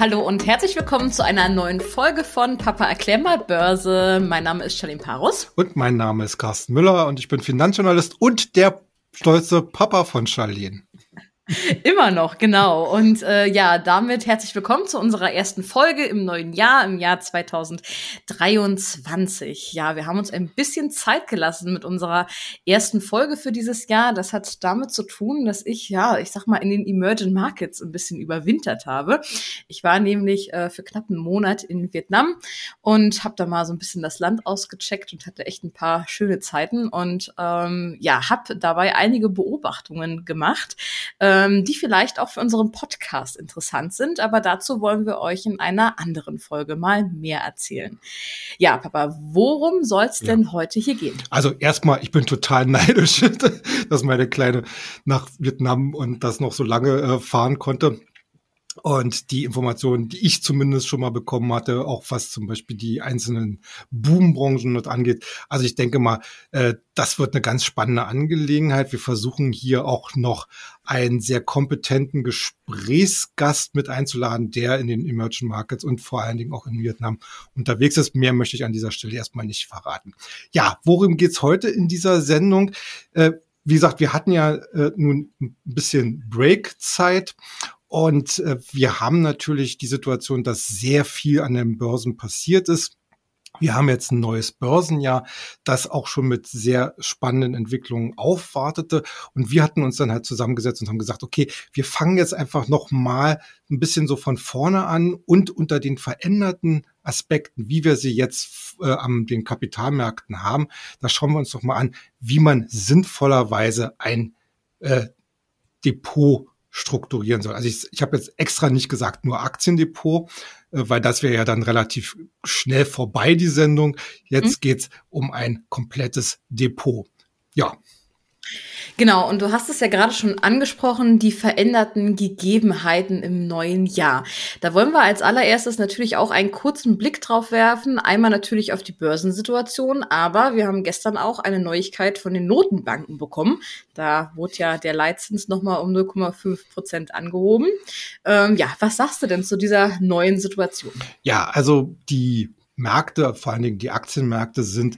Hallo und herzlich willkommen zu einer neuen Folge von Papa erklär mal Börse. Mein Name ist Charlene Parus. Und mein Name ist Carsten Müller und ich bin Finanzjournalist und der stolze Papa von Charlene. Immer noch, genau. Und äh, ja, damit herzlich willkommen zu unserer ersten Folge im neuen Jahr, im Jahr 2023. Ja, wir haben uns ein bisschen Zeit gelassen mit unserer ersten Folge für dieses Jahr. Das hat damit zu tun, dass ich, ja, ich sag mal, in den Emerging Markets ein bisschen überwintert habe. Ich war nämlich äh, für knapp einen Monat in Vietnam und habe da mal so ein bisschen das Land ausgecheckt und hatte echt ein paar schöne Zeiten und ähm, ja, habe dabei einige Beobachtungen gemacht. Äh, ähm, die vielleicht auch für unseren Podcast interessant sind. Aber dazu wollen wir euch in einer anderen Folge mal mehr erzählen. Ja, Papa, worum soll es denn ja. heute hier gehen? Also erstmal, ich bin total neidisch, dass meine Kleine nach Vietnam und das noch so lange äh, fahren konnte. Und die Informationen, die ich zumindest schon mal bekommen hatte, auch was zum Beispiel die einzelnen Boombranchen dort angeht. Also ich denke mal, äh, das wird eine ganz spannende Angelegenheit. Wir versuchen hier auch noch einen sehr kompetenten Gesprächsgast mit einzuladen, der in den Emerging Markets und vor allen Dingen auch in Vietnam unterwegs ist. Mehr möchte ich an dieser Stelle erstmal nicht verraten. Ja, worum geht's heute in dieser Sendung? Äh, wie gesagt, wir hatten ja äh, nun ein bisschen Breakzeit und äh, wir haben natürlich die Situation, dass sehr viel an den Börsen passiert ist. Wir haben jetzt ein neues Börsenjahr, das auch schon mit sehr spannenden Entwicklungen aufwartete. Und wir hatten uns dann halt zusammengesetzt und haben gesagt, okay, wir fangen jetzt einfach noch mal ein bisschen so von vorne an und unter den veränderten Aspekten, wie wir sie jetzt äh, an den Kapitalmärkten haben, da schauen wir uns doch mal an, wie man sinnvollerweise ein äh, Depot strukturieren soll. Also ich, ich habe jetzt extra nicht gesagt nur Aktiendepot, äh, weil das wäre ja dann relativ schnell vorbei, die Sendung. Jetzt mhm. geht's um ein komplettes Depot. Ja. Genau, und du hast es ja gerade schon angesprochen, die veränderten Gegebenheiten im neuen Jahr. Da wollen wir als allererstes natürlich auch einen kurzen Blick drauf werfen. Einmal natürlich auf die Börsensituation, aber wir haben gestern auch eine Neuigkeit von den Notenbanken bekommen. Da wurde ja der Leitzins nochmal um 0,5 Prozent angehoben. Ähm, ja, was sagst du denn zu dieser neuen Situation? Ja, also die Märkte, vor allen Dingen die Aktienmärkte sind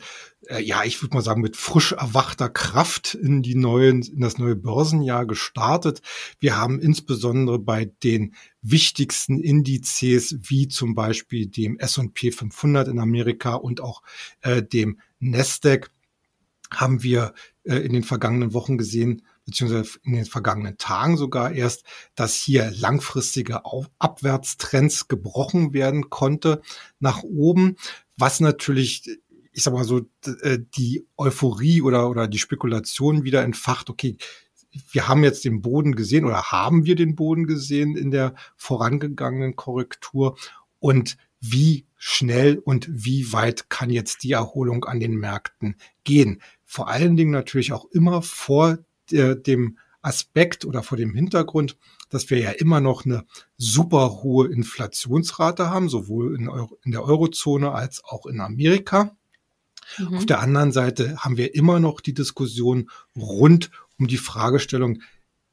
äh, ja, ich würde mal sagen, mit frisch erwachter Kraft in die neuen, in das neue Börsenjahr gestartet. Wir haben insbesondere bei den wichtigsten Indizes wie zum Beispiel dem S&P 500 in Amerika und auch äh, dem Nasdaq haben wir äh, in den vergangenen Wochen gesehen, beziehungsweise in den vergangenen Tagen sogar erst, dass hier langfristige Abwärtstrends gebrochen werden konnte nach oben, was natürlich ich sag mal so, äh, die Euphorie oder, oder die Spekulation wieder entfacht, okay, wir haben jetzt den Boden gesehen oder haben wir den Boden gesehen in der vorangegangenen Korrektur und wie schnell und wie weit kann jetzt die Erholung an den Märkten gehen? Vor allen Dingen natürlich auch immer vor der, dem Aspekt oder vor dem Hintergrund, dass wir ja immer noch eine super hohe Inflationsrate haben, sowohl in, Euro, in der Eurozone als auch in Amerika. Mhm. Auf der anderen Seite haben wir immer noch die Diskussion rund um die Fragestellung,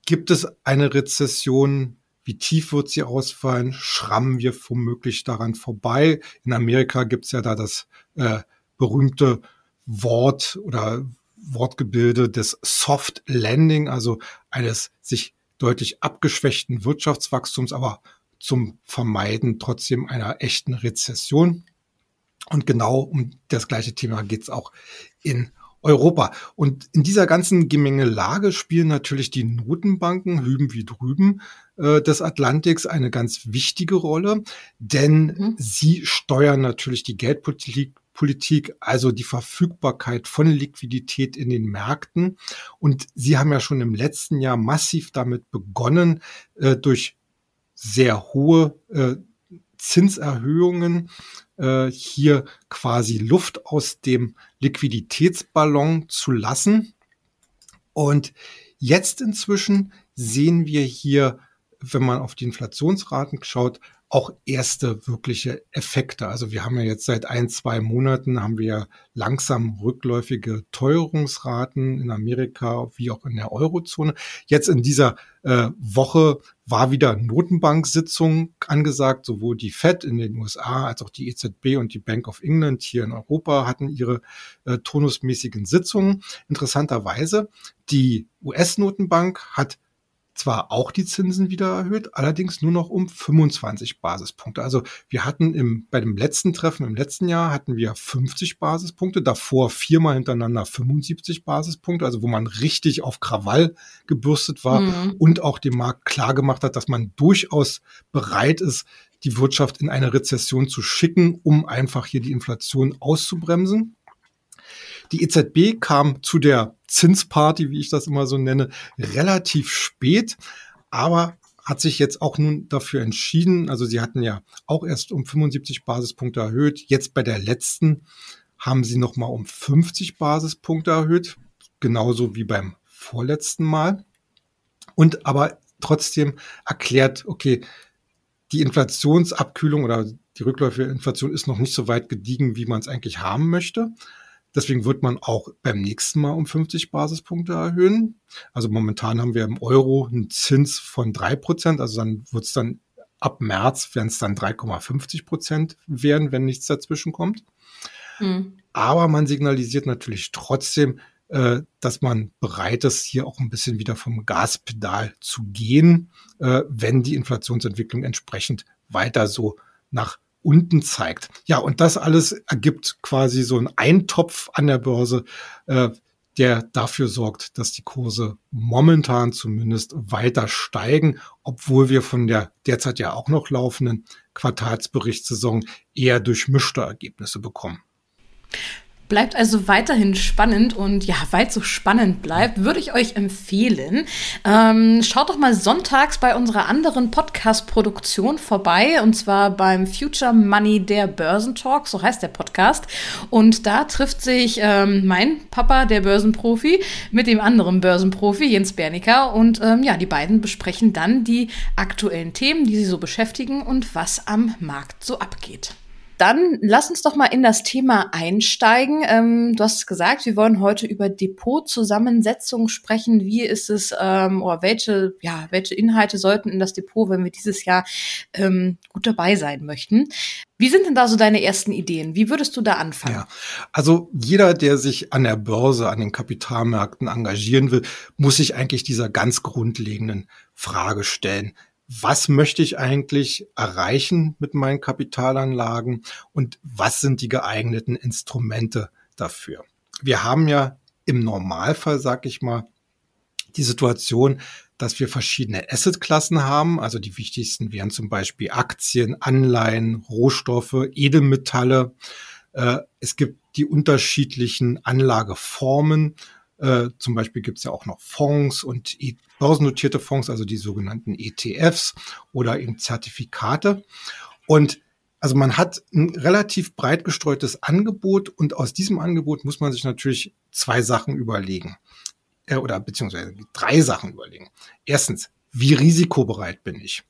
gibt es eine Rezession? Wie tief wird sie ausfallen? Schrammen wir womöglich daran vorbei? In Amerika gibt es ja da das äh, berühmte Wort oder Wortgebilde des Soft Landing, also eines sich deutlich abgeschwächten Wirtschaftswachstums, aber zum Vermeiden trotzdem einer echten Rezession. Und genau um das gleiche Thema geht's auch in Europa. Und in dieser ganzen Gemengelage spielen natürlich die Notenbanken hüben wie drüben äh, des Atlantiks eine ganz wichtige Rolle, denn mhm. sie steuern natürlich die Geldpolitik Politik, also die Verfügbarkeit von Liquidität in den Märkten. Und Sie haben ja schon im letzten Jahr massiv damit begonnen, äh, durch sehr hohe äh, Zinserhöhungen äh, hier quasi Luft aus dem Liquiditätsballon zu lassen. Und jetzt inzwischen sehen wir hier wenn man auf die Inflationsraten schaut, auch erste wirkliche Effekte. Also wir haben ja jetzt seit ein, zwei Monaten haben wir langsam rückläufige Teuerungsraten in Amerika wie auch in der Eurozone. Jetzt in dieser äh, Woche war wieder Notenbank-Sitzung angesagt. Sowohl die Fed in den USA als auch die EZB und die Bank of England hier in Europa hatten ihre äh, tonusmäßigen Sitzungen. Interessanterweise, die US-Notenbank hat zwar auch die Zinsen wieder erhöht, allerdings nur noch um 25 Basispunkte. Also wir hatten im, bei dem letzten Treffen im letzten Jahr hatten wir 50 Basispunkte, davor viermal hintereinander 75 Basispunkte, also wo man richtig auf Krawall gebürstet war mhm. und auch dem Markt klar gemacht hat, dass man durchaus bereit ist, die Wirtschaft in eine Rezession zu schicken, um einfach hier die Inflation auszubremsen. Die EZB kam zu der Zinsparty, wie ich das immer so nenne, relativ spät, aber hat sich jetzt auch nun dafür entschieden, also sie hatten ja auch erst um 75 Basispunkte erhöht, jetzt bei der letzten haben sie nochmal um 50 Basispunkte erhöht, genauso wie beim vorletzten Mal. Und aber trotzdem erklärt, okay, die Inflationsabkühlung oder die rückläufige Inflation ist noch nicht so weit gediegen, wie man es eigentlich haben möchte. Deswegen wird man auch beim nächsten Mal um 50 Basispunkte erhöhen. Also momentan haben wir im Euro einen Zins von drei Prozent. Also dann wird es dann ab März werden es dann 3,50 Prozent werden, wenn nichts dazwischen kommt. Mhm. Aber man signalisiert natürlich trotzdem, äh, dass man bereit ist, hier auch ein bisschen wieder vom Gaspedal zu gehen, äh, wenn die Inflationsentwicklung entsprechend weiter so nach unten zeigt. Ja, und das alles ergibt quasi so einen Eintopf an der Börse, äh, der dafür sorgt, dass die Kurse momentan zumindest weiter steigen, obwohl wir von der derzeit ja auch noch laufenden Quartalsberichtssaison eher durchmischte Ergebnisse bekommen. Bleibt also weiterhin spannend und ja, weil es so spannend bleibt, würde ich euch empfehlen, ähm, schaut doch mal sonntags bei unserer anderen Podcast-Produktion vorbei und zwar beim Future Money der Börsentalk, so heißt der Podcast. Und da trifft sich ähm, mein Papa, der Börsenprofi, mit dem anderen Börsenprofi, Jens Bernicker und ähm, ja, die beiden besprechen dann die aktuellen Themen, die sie so beschäftigen und was am Markt so abgeht. Dann lass uns doch mal in das Thema einsteigen. Ähm, du hast gesagt, wir wollen heute über Depotzusammensetzung sprechen. Wie ist es ähm, oder welche, ja, welche Inhalte sollten in das Depot, wenn wir dieses Jahr ähm, gut dabei sein möchten? Wie sind denn da so deine ersten Ideen? Wie würdest du da anfangen? Ja, also jeder, der sich an der Börse, an den Kapitalmärkten engagieren will, muss sich eigentlich dieser ganz grundlegenden Frage stellen was möchte ich eigentlich erreichen mit meinen Kapitalanlagen und was sind die geeigneten Instrumente dafür. Wir haben ja im Normalfall, sag ich mal, die Situation, dass wir verschiedene Assetklassen haben. Also die wichtigsten wären zum Beispiel Aktien, Anleihen, Rohstoffe, Edelmetalle. Äh, es gibt die unterschiedlichen Anlageformen äh, zum Beispiel gibt es ja auch noch Fonds und e börsennotierte Fonds, also die sogenannten ETFs oder eben Zertifikate. Und also man hat ein relativ breit gestreutes Angebot und aus diesem Angebot muss man sich natürlich zwei Sachen überlegen. Äh, oder beziehungsweise drei Sachen überlegen. Erstens, wie risikobereit bin ich?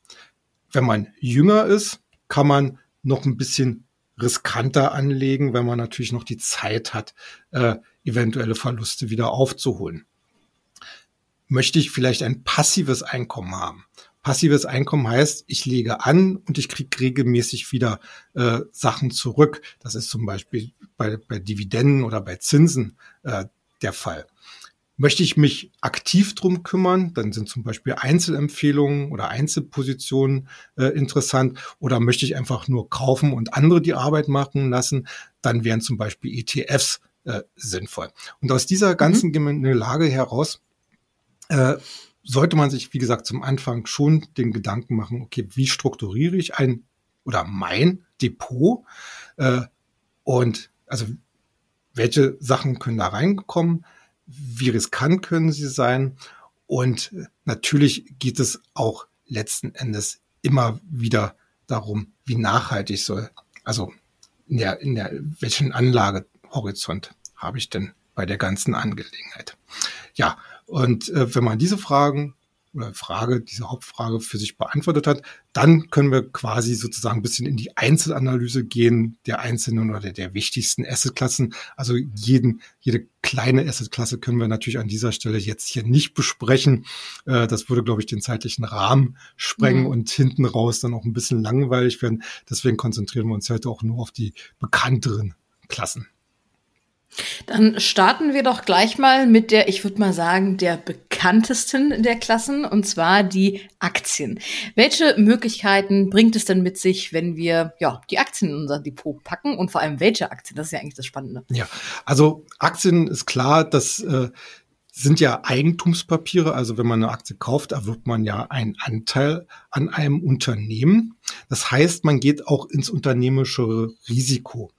Wenn man jünger ist, kann man noch ein bisschen riskanter anlegen, wenn man natürlich noch die Zeit hat, äh, eventuelle Verluste wieder aufzuholen. Möchte ich vielleicht ein passives Einkommen haben? Passives Einkommen heißt, ich lege an und ich kriege regelmäßig wieder äh, Sachen zurück. Das ist zum Beispiel bei, bei Dividenden oder bei Zinsen äh, der Fall. Möchte ich mich aktiv drum kümmern, dann sind zum Beispiel Einzelempfehlungen oder Einzelpositionen äh, interessant. Oder möchte ich einfach nur kaufen und andere die Arbeit machen lassen, dann wären zum Beispiel ETFs äh, sinnvoll. Und aus dieser ganzen mhm. Lage heraus äh, sollte man sich, wie gesagt, zum Anfang schon den Gedanken machen, okay, wie strukturiere ich ein oder mein Depot äh, und also welche Sachen können da reinkommen, wie riskant können sie sein. Und natürlich geht es auch letzten Endes immer wieder darum, wie nachhaltig soll, also in der, in der, welchen Anlagehorizont habe ich denn bei der ganzen Angelegenheit? Ja, und äh, wenn man diese Fragen oder Frage, diese Hauptfrage für sich beantwortet hat, dann können wir quasi sozusagen ein bisschen in die Einzelanalyse gehen der einzelnen oder der, der wichtigsten Assetklassen. Also jeden, jede kleine Assetklasse können wir natürlich an dieser Stelle jetzt hier nicht besprechen. Äh, das würde, glaube ich, den zeitlichen Rahmen sprengen mhm. und hinten raus dann auch ein bisschen langweilig werden. Deswegen konzentrieren wir uns heute auch nur auf die bekannteren Klassen. Dann starten wir doch gleich mal mit der, ich würde mal sagen, der bekanntesten der Klassen, und zwar die Aktien. Welche Möglichkeiten bringt es denn mit sich, wenn wir ja, die Aktien in unser Depot packen und vor allem welche Aktien? Das ist ja eigentlich das Spannende. Ja, also Aktien ist klar, das äh, sind ja Eigentumspapiere. Also wenn man eine Aktie kauft, erwirbt man ja einen Anteil an einem Unternehmen. Das heißt, man geht auch ins unternehmische Risiko.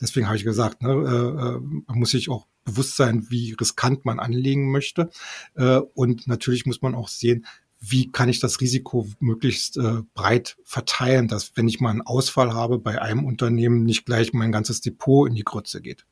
Deswegen habe ich gesagt, ne, äh, äh, man muss sich auch bewusst sein, wie riskant man anlegen möchte. Äh, und natürlich muss man auch sehen, wie kann ich das Risiko möglichst äh, breit verteilen, dass wenn ich mal einen Ausfall habe bei einem Unternehmen, nicht gleich mein ganzes Depot in die Grütze geht.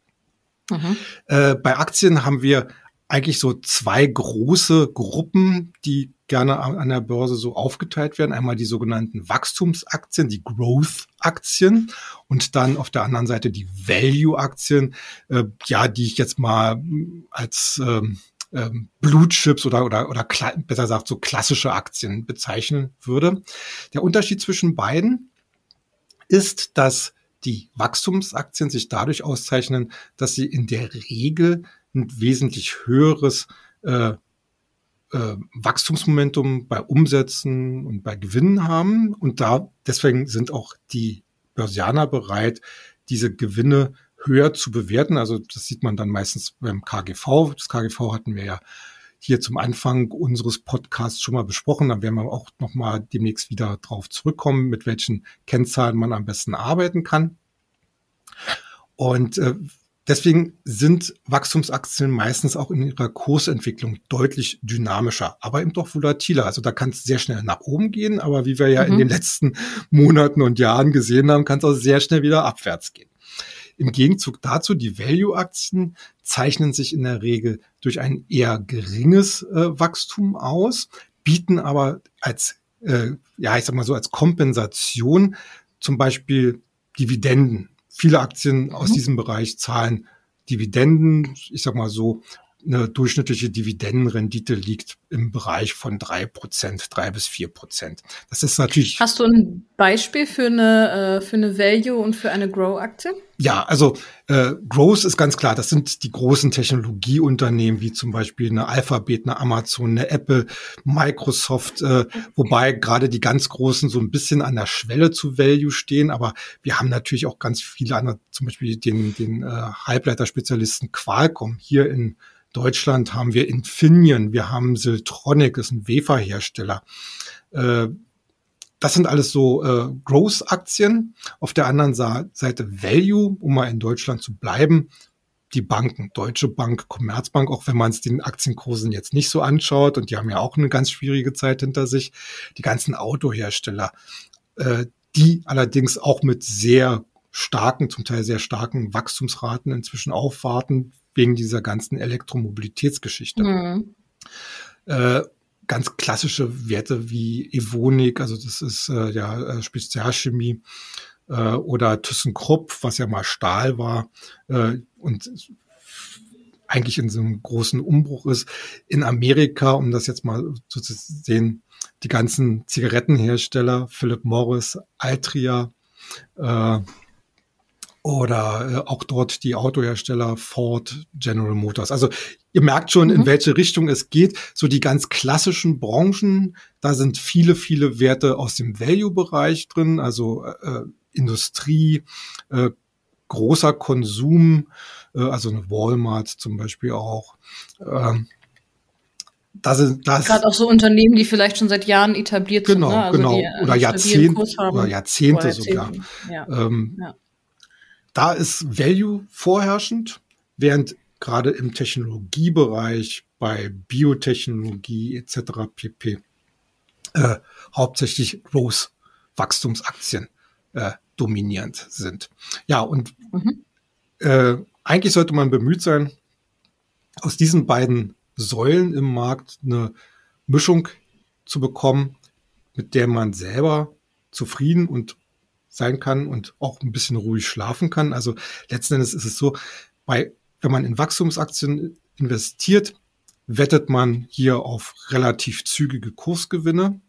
Mhm. Äh, bei Aktien haben wir eigentlich so zwei große Gruppen, die gerne an der Börse so aufgeteilt werden. Einmal die sogenannten Wachstumsaktien, die Growth-Aktien und dann auf der anderen Seite die Value-Aktien, äh, ja, die ich jetzt mal als ähm, ähm, Blue Chips oder, oder, oder besser gesagt so klassische Aktien bezeichnen würde. Der Unterschied zwischen beiden ist, dass die Wachstumsaktien sich dadurch auszeichnen, dass sie in der Regel ein wesentlich höheres äh, äh, Wachstumsmomentum bei Umsätzen und bei Gewinnen haben. Und da deswegen sind auch die Börsianer bereit, diese Gewinne höher zu bewerten. Also das sieht man dann meistens beim KGV. Das KGV hatten wir ja hier zum Anfang unseres Podcasts schon mal besprochen. Da werden wir auch noch mal demnächst wieder drauf zurückkommen, mit welchen Kennzahlen man am besten arbeiten kann. Und äh, Deswegen sind Wachstumsaktien meistens auch in ihrer Kursentwicklung deutlich dynamischer, aber eben doch volatiler. Also da kann es sehr schnell nach oben gehen, aber wie wir ja mhm. in den letzten Monaten und Jahren gesehen haben, kann es auch sehr schnell wieder abwärts gehen. Im Gegenzug dazu, die Value-Aktien zeichnen sich in der Regel durch ein eher geringes äh, Wachstum aus, bieten aber als, äh, ja, ich sag mal so, als Kompensation zum Beispiel Dividenden Viele Aktien aus mhm. diesem Bereich zahlen Dividenden, ich sag mal so, eine durchschnittliche Dividendenrendite liegt im Bereich von drei Prozent, drei bis vier Prozent. Das ist natürlich. Hast du ein Beispiel für eine, äh, für eine Value und für eine Grow-Aktie? Ja, also äh, Growth ist ganz klar. Das sind die großen Technologieunternehmen wie zum Beispiel eine Alphabet, eine Amazon, eine Apple, Microsoft, äh, wobei gerade die ganz großen so ein bisschen an der Schwelle zu Value stehen. Aber wir haben natürlich auch ganz viele andere, zum Beispiel den, den äh, Halbleiterspezialisten Qualcomm hier in Deutschland haben wir Infineon, wir haben Siltronic, das ist ein Weferhersteller. Äh, das sind alles so äh, Growth-Aktien. Auf der anderen Seite Value, um mal in Deutschland zu bleiben. Die Banken, Deutsche Bank, Commerzbank, auch wenn man es den Aktienkursen jetzt nicht so anschaut, und die haben ja auch eine ganz schwierige Zeit hinter sich. Die ganzen Autohersteller, äh, die allerdings auch mit sehr starken, zum Teil sehr starken Wachstumsraten inzwischen aufwarten, wegen dieser ganzen Elektromobilitätsgeschichte. Mhm. Äh, ganz klassische Werte wie Evonik, also das ist äh, ja äh, Spezialchemie, äh, oder ThyssenKrupp, was ja mal Stahl war äh, und eigentlich in so einem großen Umbruch ist. In Amerika, um das jetzt mal so zu sehen, die ganzen Zigarettenhersteller, Philip Morris, Altria, äh, oder äh, auch dort die Autohersteller Ford, General Motors. Also ihr merkt schon, mhm. in welche Richtung es geht. So die ganz klassischen Branchen, da sind viele, viele Werte aus dem Value-Bereich drin, also äh, Industrie, äh, großer Konsum, äh, also eine Walmart zum Beispiel auch. Ähm, das ist, das Gerade auch so Unternehmen, die vielleicht schon seit Jahren etabliert genau, sind. Ne? Also genau, genau. Oder, Jahrzehnt, oder Jahrzehnte, sogar. Ja. Ähm, ja da ist Value vorherrschend, während gerade im Technologiebereich bei Biotechnologie etc. pp. Äh, hauptsächlich Growth Wachstumsaktien äh, dominierend sind. Ja, und mhm. äh, eigentlich sollte man bemüht sein, aus diesen beiden Säulen im Markt eine Mischung zu bekommen, mit der man selber zufrieden und sein kann und auch ein bisschen ruhig schlafen kann. Also letzten Endes ist es so, bei, wenn man in Wachstumsaktien investiert, wettet man hier auf relativ zügige Kursgewinne.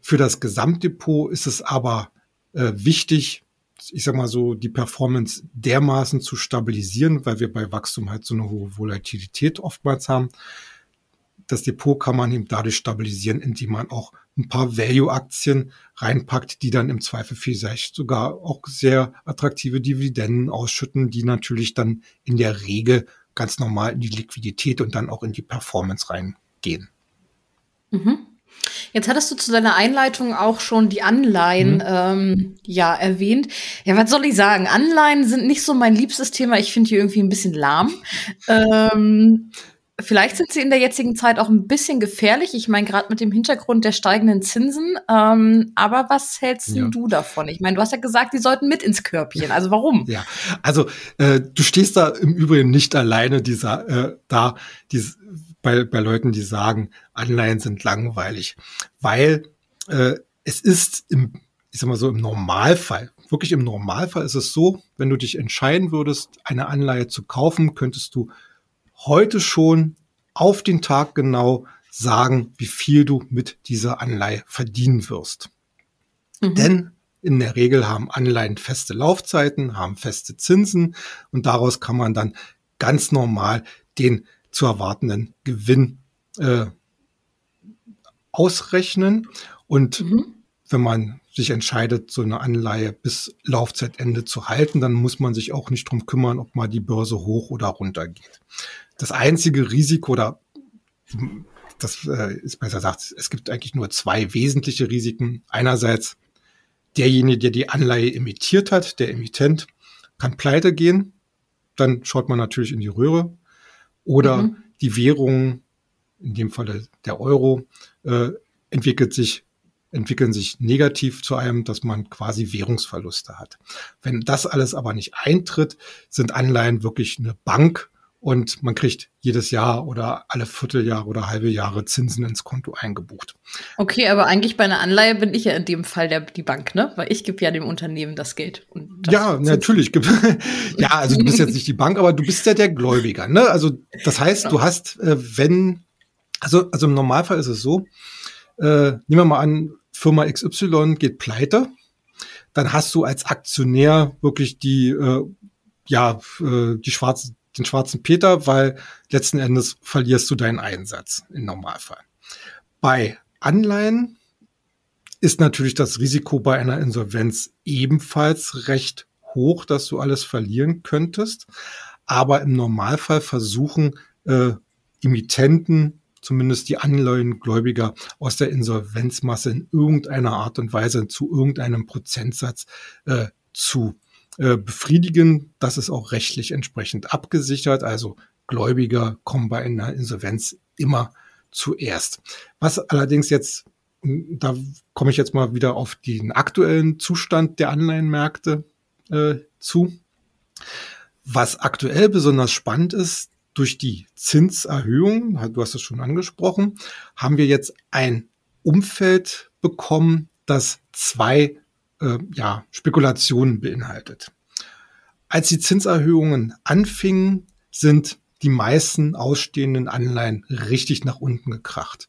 Für das Gesamtdepot ist es aber äh, wichtig, ich sag mal so, die Performance dermaßen zu stabilisieren, weil wir bei Wachstum halt so eine hohe Volatilität oftmals haben. Das Depot kann man eben dadurch stabilisieren, indem man auch ein paar Value-Aktien reinpackt, die dann im Zweifel vielleicht sogar auch sehr attraktive Dividenden ausschütten, die natürlich dann in der Regel ganz normal in die Liquidität und dann auch in die Performance reingehen. Mhm. Jetzt hattest du zu deiner Einleitung auch schon die Anleihen mhm. ähm, ja erwähnt. Ja, was soll ich sagen? Anleihen sind nicht so mein liebstes Thema. Ich finde die irgendwie ein bisschen lahm. Ähm, Vielleicht sind sie in der jetzigen Zeit auch ein bisschen gefährlich. Ich meine, gerade mit dem Hintergrund der steigenden Zinsen. Ähm, aber was hältst ja. du davon? Ich meine, du hast ja gesagt, die sollten mit ins Körbchen. Also warum? Ja, also äh, du stehst da im Übrigen nicht alleine dieser, äh, da die, bei, bei Leuten, die sagen, Anleihen sind langweilig. Weil äh, es ist im, ich sag mal so, im Normalfall, wirklich im Normalfall ist es so, wenn du dich entscheiden würdest, eine Anleihe zu kaufen, könntest du heute schon auf den Tag genau sagen, wie viel du mit dieser Anleihe verdienen wirst. Mhm. Denn in der Regel haben Anleihen feste Laufzeiten, haben feste Zinsen und daraus kann man dann ganz normal den zu erwartenden Gewinn äh, ausrechnen. Und mhm. wenn man sich entscheidet, so eine Anleihe bis Laufzeitende zu halten, dann muss man sich auch nicht drum kümmern, ob mal die Börse hoch oder runter geht. Das einzige Risiko oder das äh, ist besser gesagt, es gibt eigentlich nur zwei wesentliche Risiken. Einerseits derjenige, der die Anleihe emittiert hat, der Emittent, kann pleite gehen. Dann schaut man natürlich in die Röhre. Oder mhm. die Währung, in dem Falle der Euro, äh, entwickelt sich entwickeln sich negativ zu einem, dass man quasi Währungsverluste hat. Wenn das alles aber nicht eintritt, sind Anleihen wirklich eine Bank und man kriegt jedes Jahr oder alle Vierteljahre oder halbe Jahre Zinsen ins Konto eingebucht. Okay, aber eigentlich bei einer Anleihe bin ich ja in dem Fall der, die Bank, ne? Weil ich gebe ja dem Unternehmen das Geld. Das ja, natürlich. ja, also du bist jetzt nicht die Bank, aber du bist ja der Gläubiger, ne? Also das heißt, du hast, äh, wenn, also, also im Normalfall ist es so, äh, nehmen wir mal an, Firma XY geht pleite, dann hast du als Aktionär wirklich die, äh, ja, äh, die schwarzen den schwarzen Peter, weil letzten Endes verlierst du deinen Einsatz im Normalfall. Bei Anleihen ist natürlich das Risiko bei einer Insolvenz ebenfalls recht hoch, dass du alles verlieren könntest. Aber im Normalfall versuchen äh, Emittenten, zumindest die Anleihengläubiger, aus der Insolvenzmasse in irgendeiner Art und Weise zu irgendeinem Prozentsatz äh, zu äh, befriedigen. Das ist auch rechtlich entsprechend abgesichert. Also Gläubiger kommen bei einer Insolvenz immer zuerst. Was allerdings jetzt, da komme ich jetzt mal wieder auf den aktuellen Zustand der Anleihenmärkte äh, zu. Was aktuell besonders spannend ist, durch die Zinserhöhung, du hast es schon angesprochen, haben wir jetzt ein Umfeld bekommen, das zwei äh, ja, Spekulationen beinhaltet. Als die Zinserhöhungen anfingen, sind die meisten ausstehenden Anleihen richtig nach unten gekracht,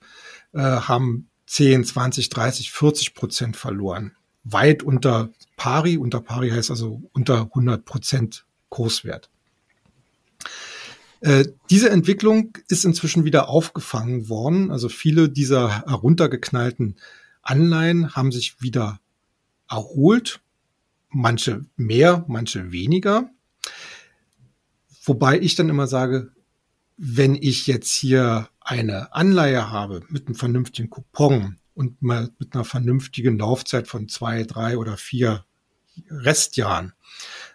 äh, haben 10, 20, 30, 40 Prozent verloren. Weit unter Pari, unter Pari heißt also unter 100 Prozent Kurswert. Äh, diese Entwicklung ist inzwischen wieder aufgefangen worden. Also viele dieser heruntergeknallten Anleihen haben sich wieder erholt, manche mehr, manche weniger. Wobei ich dann immer sage, wenn ich jetzt hier eine Anleihe habe mit einem vernünftigen Coupon und mit einer vernünftigen Laufzeit von zwei, drei oder vier Restjahren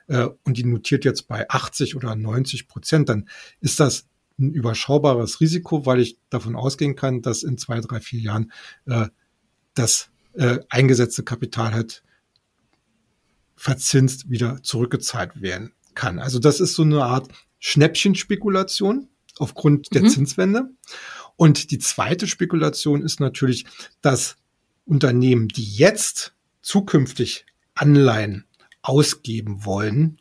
äh, und die notiert jetzt bei 80 oder 90 Prozent, dann ist das ein überschaubares Risiko, weil ich davon ausgehen kann, dass in zwei, drei, vier Jahren äh, das äh, eingesetzte Kapital halt verzinst wieder zurückgezahlt werden kann. Also das ist so eine Art Schnäppchenspekulation aufgrund der mhm. Zinswende. Und die zweite Spekulation ist natürlich, dass Unternehmen, die jetzt zukünftig Anleihen ausgeben wollen,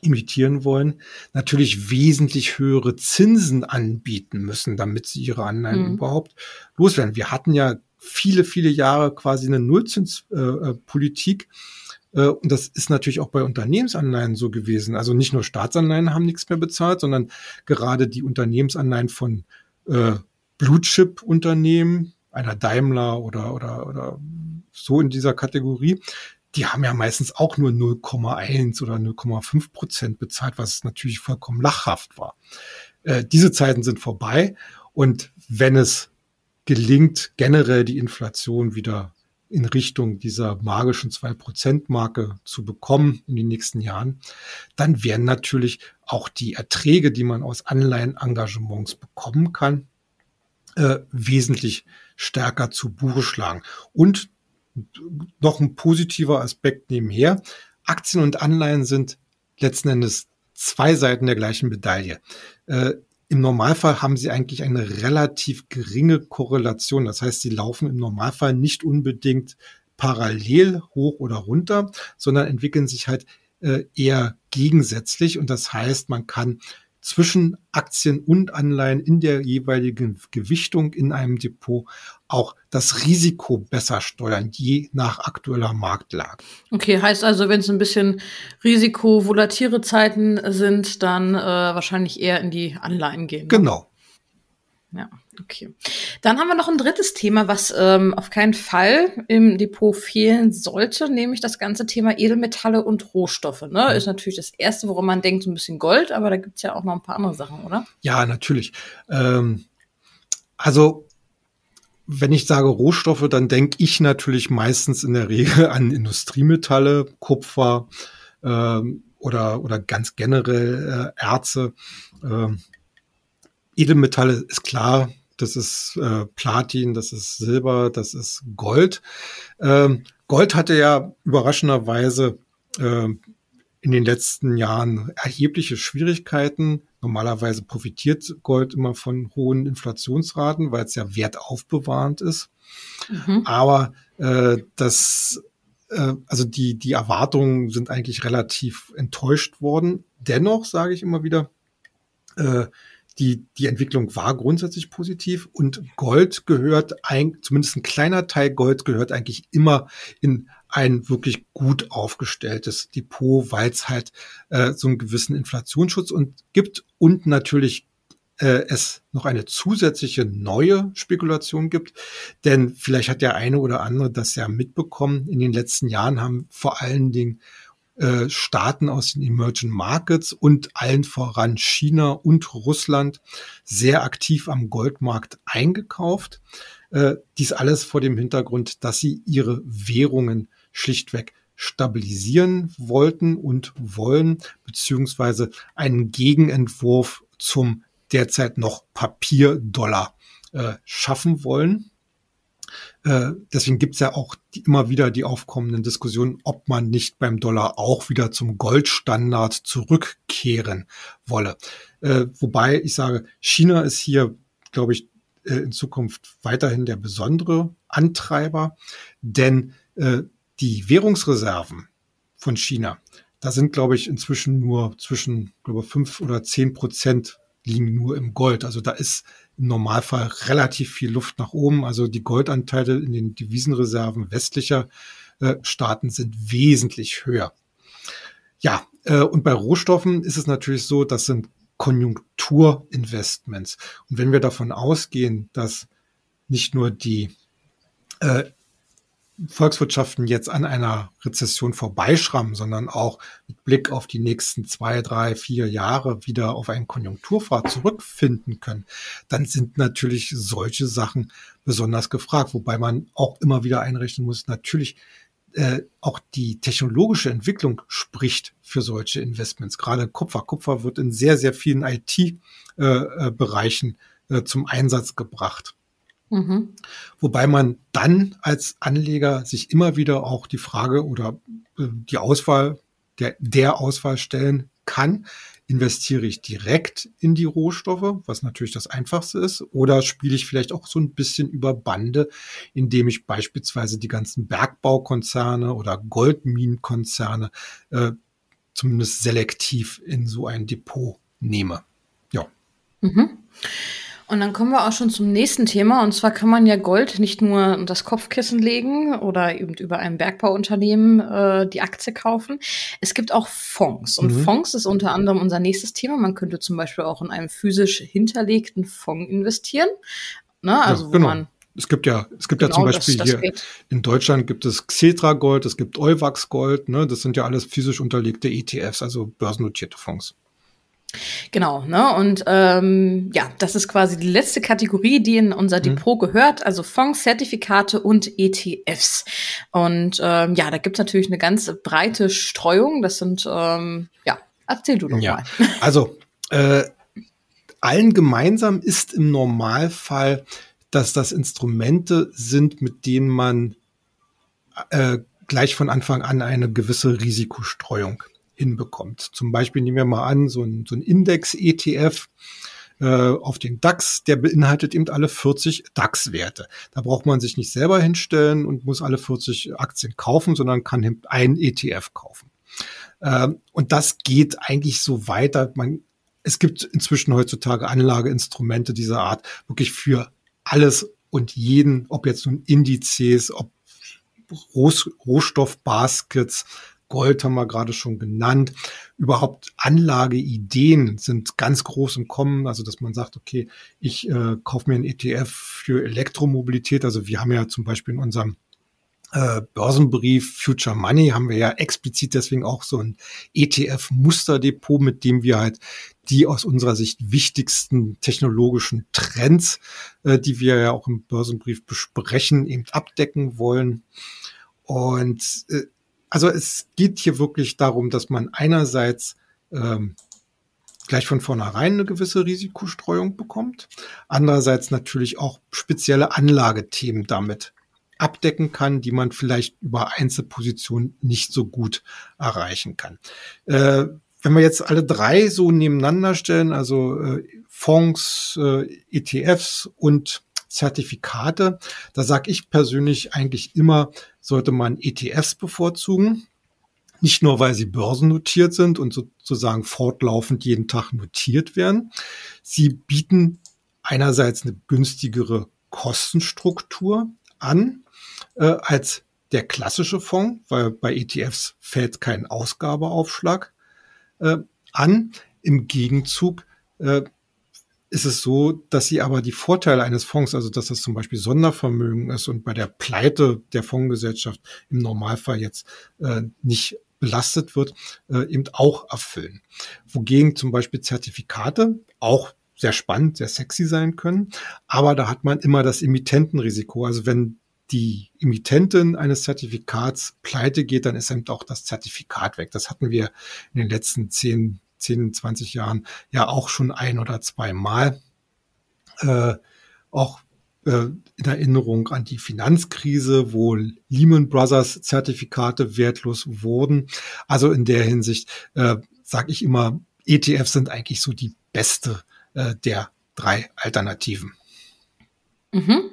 imitieren wollen, natürlich wesentlich höhere Zinsen anbieten müssen, damit sie ihre Anleihen mhm. überhaupt loswerden. Wir hatten ja viele, viele Jahre quasi eine Nullzinspolitik. Äh, äh, und das ist natürlich auch bei Unternehmensanleihen so gewesen. Also nicht nur Staatsanleihen haben nichts mehr bezahlt, sondern gerade die Unternehmensanleihen von äh, Blue Chip Unternehmen, einer Daimler oder, oder, oder so in dieser Kategorie, die haben ja meistens auch nur 0,1 oder 0,5 Prozent bezahlt, was natürlich vollkommen lachhaft war. Äh, diese Zeiten sind vorbei und wenn es gelingt, generell die Inflation wieder in Richtung dieser magischen 2%-Marke zu bekommen in den nächsten Jahren, dann werden natürlich auch die Erträge, die man aus Anleihenengagements bekommen kann, äh, wesentlich stärker zu Buche schlagen. Und noch ein positiver Aspekt nebenher. Aktien und Anleihen sind letzten Endes zwei Seiten der gleichen Medaille. Äh, Im Normalfall haben sie eigentlich eine relativ geringe Korrelation. Das heißt, sie laufen im Normalfall nicht unbedingt parallel hoch oder runter, sondern entwickeln sich halt äh, eher gegensätzlich. Und das heißt, man kann zwischen Aktien und Anleihen in der jeweiligen Gewichtung in einem Depot auch das Risiko besser steuern, je nach aktueller Marktlage. Okay, heißt also, wenn es ein bisschen risikovolatile Zeiten sind, dann äh, wahrscheinlich eher in die Anleihen gehen. Ne? Genau. Ja. Okay. Dann haben wir noch ein drittes Thema, was ähm, auf keinen Fall im Depot fehlen sollte, nämlich das ganze Thema Edelmetalle und Rohstoffe. Ne? Ist natürlich das Erste, worum man denkt, so ein bisschen Gold, aber da gibt's ja auch noch ein paar andere Sachen, oder? Ja, natürlich. Ähm, also wenn ich sage Rohstoffe, dann denke ich natürlich meistens in der Regel an Industriemetalle, Kupfer ähm, oder, oder ganz generell äh, Erze. Ähm, Edelmetalle ist klar, das ist äh, Platin, das ist Silber, das ist Gold. Ähm, Gold hatte ja überraschenderweise äh, in den letzten Jahren erhebliche Schwierigkeiten. Normalerweise profitiert Gold immer von hohen Inflationsraten, weil es ja wertaufbewahrend ist. Mhm. Aber äh, das, äh, also die, die Erwartungen sind eigentlich relativ enttäuscht worden. Dennoch sage ich immer wieder, äh, die, die Entwicklung war grundsätzlich positiv und Gold gehört, ein, zumindest ein kleiner Teil Gold gehört eigentlich immer in ein wirklich gut aufgestelltes Depot, weil es halt äh, so einen gewissen Inflationsschutz und gibt und natürlich äh, es noch eine zusätzliche neue Spekulation gibt. Denn vielleicht hat der eine oder andere das ja mitbekommen. In den letzten Jahren haben vor allen Dingen äh, Staaten aus den Emerging Markets und allen voran China und Russland sehr aktiv am Goldmarkt eingekauft. Äh, dies alles vor dem Hintergrund, dass sie ihre Währungen schlichtweg stabilisieren wollten und wollen, beziehungsweise einen Gegenentwurf zum derzeit noch Papierdollar äh, schaffen wollen. Äh, deswegen gibt's ja auch die, immer wieder die aufkommenden Diskussionen, ob man nicht beim Dollar auch wieder zum Goldstandard zurückkehren wolle. Äh, wobei ich sage, China ist hier, glaube ich, äh, in Zukunft weiterhin der besondere Antreiber, denn äh, die Währungsreserven von China, da sind, glaube ich, inzwischen nur zwischen, glaube fünf oder zehn Prozent liegen nur im Gold. Also da ist im Normalfall relativ viel Luft nach oben. Also die Goldanteile in den Devisenreserven westlicher äh, Staaten sind wesentlich höher. Ja, äh, und bei Rohstoffen ist es natürlich so, das sind Konjunkturinvestments. Und wenn wir davon ausgehen, dass nicht nur die äh, Volkswirtschaften jetzt an einer Rezession vorbeischrammen, sondern auch mit Blick auf die nächsten zwei, drei, vier Jahre wieder auf einen Konjunkturpfad zurückfinden können, dann sind natürlich solche Sachen besonders gefragt, wobei man auch immer wieder einrechnen muss, natürlich äh, auch die technologische Entwicklung spricht für solche Investments. Gerade Kupfer. Kupfer wird in sehr, sehr vielen IT-Bereichen äh, äh, zum Einsatz gebracht. Mhm. Wobei man dann als Anleger sich immer wieder auch die Frage oder äh, die Auswahl, der, der Auswahl stellen kann, investiere ich direkt in die Rohstoffe, was natürlich das Einfachste ist, oder spiele ich vielleicht auch so ein bisschen über Bande, indem ich beispielsweise die ganzen Bergbaukonzerne oder Goldminenkonzerne äh, zumindest selektiv in so ein Depot nehme. Ja. Mhm. Und dann kommen wir auch schon zum nächsten Thema. Und zwar kann man ja Gold nicht nur unter das Kopfkissen legen oder eben über ein Bergbauunternehmen äh, die Aktie kaufen. Es gibt auch Fonds. Und mhm. Fonds ist unter anderem unser nächstes Thema. Man könnte zum Beispiel auch in einem physisch hinterlegten Fonds investieren. Ne? Also ja, genau. wo man es gibt ja, es gibt genau, ja zum Beispiel das, das hier geht. in Deutschland gibt es Xetra Gold, es gibt Euwax Gold, ne? Das sind ja alles physisch unterlegte ETFs, also börsennotierte Fonds. Genau, ne? Und ähm, ja, das ist quasi die letzte Kategorie, die in unser mhm. Depot gehört, also Fonds, Zertifikate und ETFs. Und ähm, ja, da gibt's natürlich eine ganz breite Streuung. Das sind, ähm, ja, erzähl du doch ja. mal. Also äh, allen gemeinsam ist im Normalfall, dass das Instrumente sind, mit denen man äh, gleich von Anfang an eine gewisse Risikostreuung hinbekommt. Zum Beispiel nehmen wir mal an, so ein, so ein Index-ETF äh, auf den DAX, der beinhaltet eben alle 40 DAX-Werte. Da braucht man sich nicht selber hinstellen und muss alle 40 Aktien kaufen, sondern kann eben ein ETF kaufen. Ähm, und das geht eigentlich so weiter. Man, es gibt inzwischen heutzutage Anlageinstrumente dieser Art wirklich für alles und jeden, ob jetzt nun Indizes, ob Rohstoffbaskets, Gold haben wir gerade schon genannt. Überhaupt Anlageideen sind ganz groß im Kommen. Also, dass man sagt, okay, ich äh, kaufe mir einen ETF für Elektromobilität. Also wir haben ja zum Beispiel in unserem äh, Börsenbrief Future Money haben wir ja explizit deswegen auch so ein ETF-Musterdepot, mit dem wir halt die aus unserer Sicht wichtigsten technologischen Trends, äh, die wir ja auch im Börsenbrief besprechen, eben abdecken wollen. Und äh, also es geht hier wirklich darum, dass man einerseits ähm, gleich von vornherein eine gewisse Risikostreuung bekommt, andererseits natürlich auch spezielle Anlagethemen damit abdecken kann, die man vielleicht über Einzelpositionen nicht so gut erreichen kann. Äh, wenn wir jetzt alle drei so nebeneinander stellen, also äh, Fonds, äh, ETFs und Zertifikate. Da sage ich persönlich eigentlich immer, sollte man ETFs bevorzugen. Nicht nur, weil sie börsennotiert sind und sozusagen fortlaufend jeden Tag notiert werden. Sie bieten einerseits eine günstigere Kostenstruktur an äh, als der klassische Fonds, weil bei ETFs fällt kein Ausgabeaufschlag äh, an. Im Gegenzug äh, ist es so, dass sie aber die Vorteile eines Fonds, also dass das zum Beispiel Sondervermögen ist und bei der Pleite der Fondsgesellschaft im Normalfall jetzt äh, nicht belastet wird, äh, eben auch erfüllen. Wogegen zum Beispiel Zertifikate auch sehr spannend, sehr sexy sein können, aber da hat man immer das Emittentenrisiko. Also wenn die Emittentin eines Zertifikats pleite geht, dann ist eben auch das Zertifikat weg. Das hatten wir in den letzten zehn 10, 20 Jahren ja auch schon ein oder zwei Mal. Äh, auch äh, in Erinnerung an die Finanzkrise, wo Lehman Brothers Zertifikate wertlos wurden. Also in der Hinsicht äh, sage ich immer, ETFs sind eigentlich so die beste äh, der drei Alternativen. Mhm.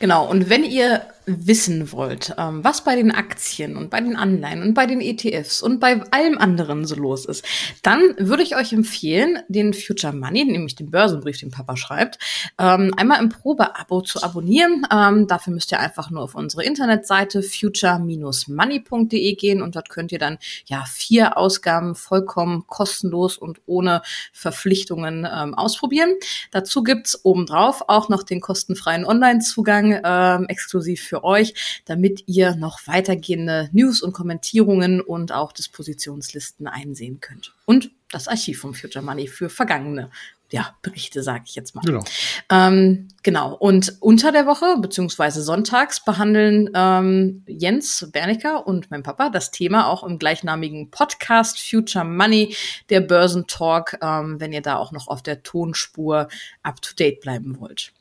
Genau, und wenn ihr wissen wollt, ähm, was bei den Aktien und bei den Anleihen und bei den ETFs und bei allem anderen so los ist, dann würde ich euch empfehlen, den Future Money, nämlich den Börsenbrief, den Papa schreibt, ähm, einmal im Probeabo zu abonnieren. Ähm, dafür müsst ihr einfach nur auf unsere Internetseite future-money.de gehen und dort könnt ihr dann ja vier Ausgaben vollkommen kostenlos und ohne Verpflichtungen ähm, ausprobieren. Dazu gibt's obendrauf auch noch den kostenfreien Online-Zugang ähm, exklusiv für euch, damit ihr noch weitergehende News und Kommentierungen und auch Dispositionslisten einsehen könnt. Und das Archiv vom Future Money für vergangene ja, Berichte, sage ich jetzt mal. Genau. Ähm, genau. Und unter der Woche, beziehungsweise sonntags, behandeln ähm, Jens Bernecker und mein Papa das Thema auch im gleichnamigen Podcast Future Money, der Börsentalk, ähm, wenn ihr da auch noch auf der Tonspur up to date bleiben wollt.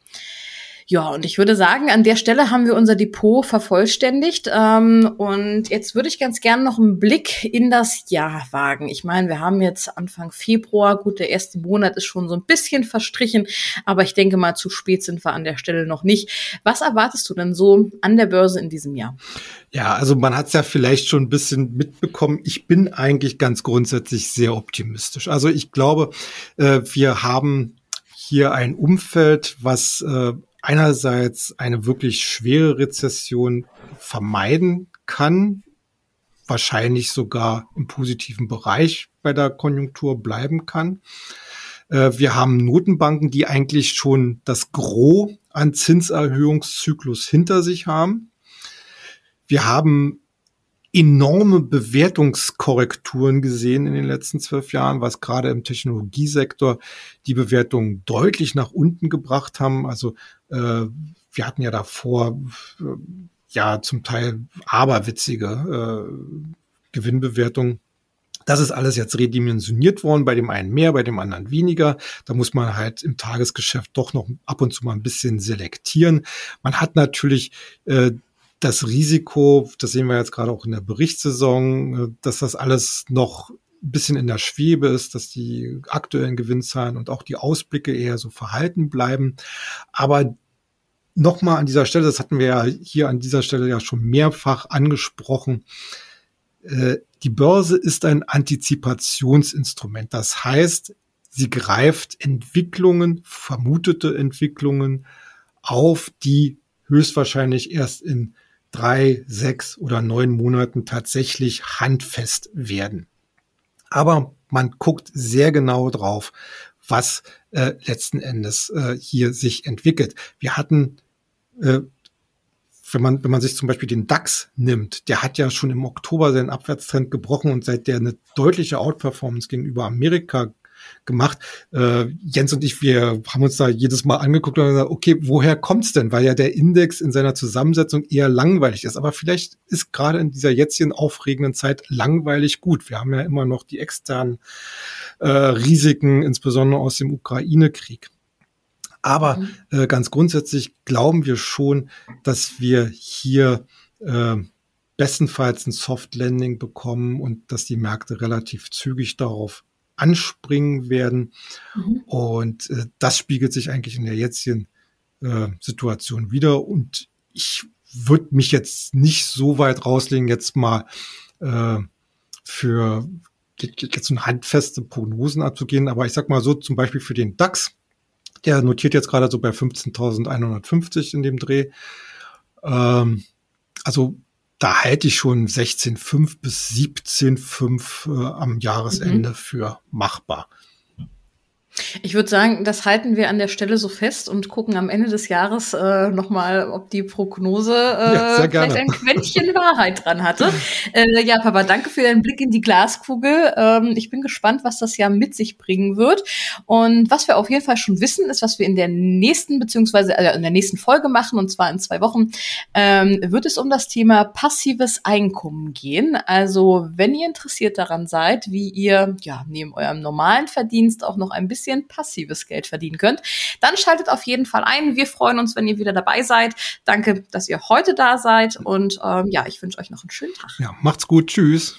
Ja, und ich würde sagen, an der Stelle haben wir unser Depot vervollständigt. Ähm, und jetzt würde ich ganz gerne noch einen Blick in das Jahr wagen. Ich meine, wir haben jetzt Anfang Februar, gut, der erste Monat ist schon so ein bisschen verstrichen, aber ich denke mal, zu spät sind wir an der Stelle noch nicht. Was erwartest du denn so an der Börse in diesem Jahr? Ja, also man hat es ja vielleicht schon ein bisschen mitbekommen. Ich bin eigentlich ganz grundsätzlich sehr optimistisch. Also ich glaube, äh, wir haben hier ein Umfeld, was äh, einerseits eine wirklich schwere Rezession vermeiden kann, wahrscheinlich sogar im positiven Bereich bei der Konjunktur bleiben kann. Äh, wir haben Notenbanken, die eigentlich schon das Gros an Zinserhöhungszyklus hinter sich haben. Wir haben enorme Bewertungskorrekturen gesehen in den letzten zwölf Jahren, was gerade im Technologiesektor die Bewertungen deutlich nach unten gebracht haben. Also äh, wir hatten ja davor äh, ja zum Teil aberwitzige äh, Gewinnbewertungen. Das ist alles jetzt redimensioniert worden, bei dem einen mehr, bei dem anderen weniger. Da muss man halt im Tagesgeschäft doch noch ab und zu mal ein bisschen selektieren. Man hat natürlich äh, das Risiko, das sehen wir jetzt gerade auch in der Berichtssaison, äh, dass das alles noch ein bisschen in der Schwebe ist, dass die aktuellen Gewinnzahlen und auch die Ausblicke eher so verhalten bleiben. Aber nochmal an dieser Stelle, das hatten wir ja hier an dieser Stelle ja schon mehrfach angesprochen, äh, die Börse ist ein Antizipationsinstrument. Das heißt, sie greift Entwicklungen, vermutete Entwicklungen auf, die höchstwahrscheinlich erst in drei, sechs oder neun Monaten tatsächlich handfest werden. Aber man guckt sehr genau drauf, was äh, letzten Endes äh, hier sich entwickelt. Wir hatten, äh, wenn man, wenn man sich zum Beispiel den DAX nimmt, der hat ja schon im Oktober seinen Abwärtstrend gebrochen und seit der eine deutliche Outperformance gegenüber Amerika gemacht. Äh, Jens und ich, wir haben uns da jedes Mal angeguckt und gesagt, okay, woher kommt's denn? Weil ja der Index in seiner Zusammensetzung eher langweilig ist. Aber vielleicht ist gerade in dieser jetzigen aufregenden Zeit langweilig gut. Wir haben ja immer noch die externen äh, Risiken, insbesondere aus dem Ukraine-Krieg. Aber mhm. äh, ganz grundsätzlich glauben wir schon, dass wir hier äh, bestenfalls ein Soft Landing bekommen und dass die Märkte relativ zügig darauf anspringen werden. Mhm. Und äh, das spiegelt sich eigentlich in der jetzigen äh, Situation wieder. Und ich würde mich jetzt nicht so weit rauslegen, jetzt mal äh, für jetzt so handfeste Prognosen abzugehen. Aber ich sag mal so, zum Beispiel für den DAX, der notiert jetzt gerade so bei 15.150 in dem Dreh. Ähm, also da halte ich schon 16,5 bis 17,5 äh, am Jahresende mhm. für machbar. Ich würde sagen, das halten wir an der Stelle so fest und gucken am Ende des Jahres äh, nochmal, ob die Prognose äh, ja, vielleicht ein Quäntchen Wahrheit dran hatte. Äh, ja, Papa, danke für deinen Blick in die Glaskugel. Ähm, ich bin gespannt, was das Jahr mit sich bringen wird. Und was wir auf jeden Fall schon wissen, ist, was wir in der nächsten, beziehungsweise äh, in der nächsten Folge machen, und zwar in zwei Wochen, ähm, wird es um das Thema passives Einkommen gehen. Also, wenn ihr interessiert daran seid, wie ihr ja neben eurem normalen Verdienst auch noch ein bisschen bisschen passives Geld verdienen könnt, dann schaltet auf jeden Fall ein. Wir freuen uns, wenn ihr wieder dabei seid. Danke, dass ihr heute da seid und ähm, ja, ich wünsche euch noch einen schönen Tag. Ja, macht's gut. Tschüss.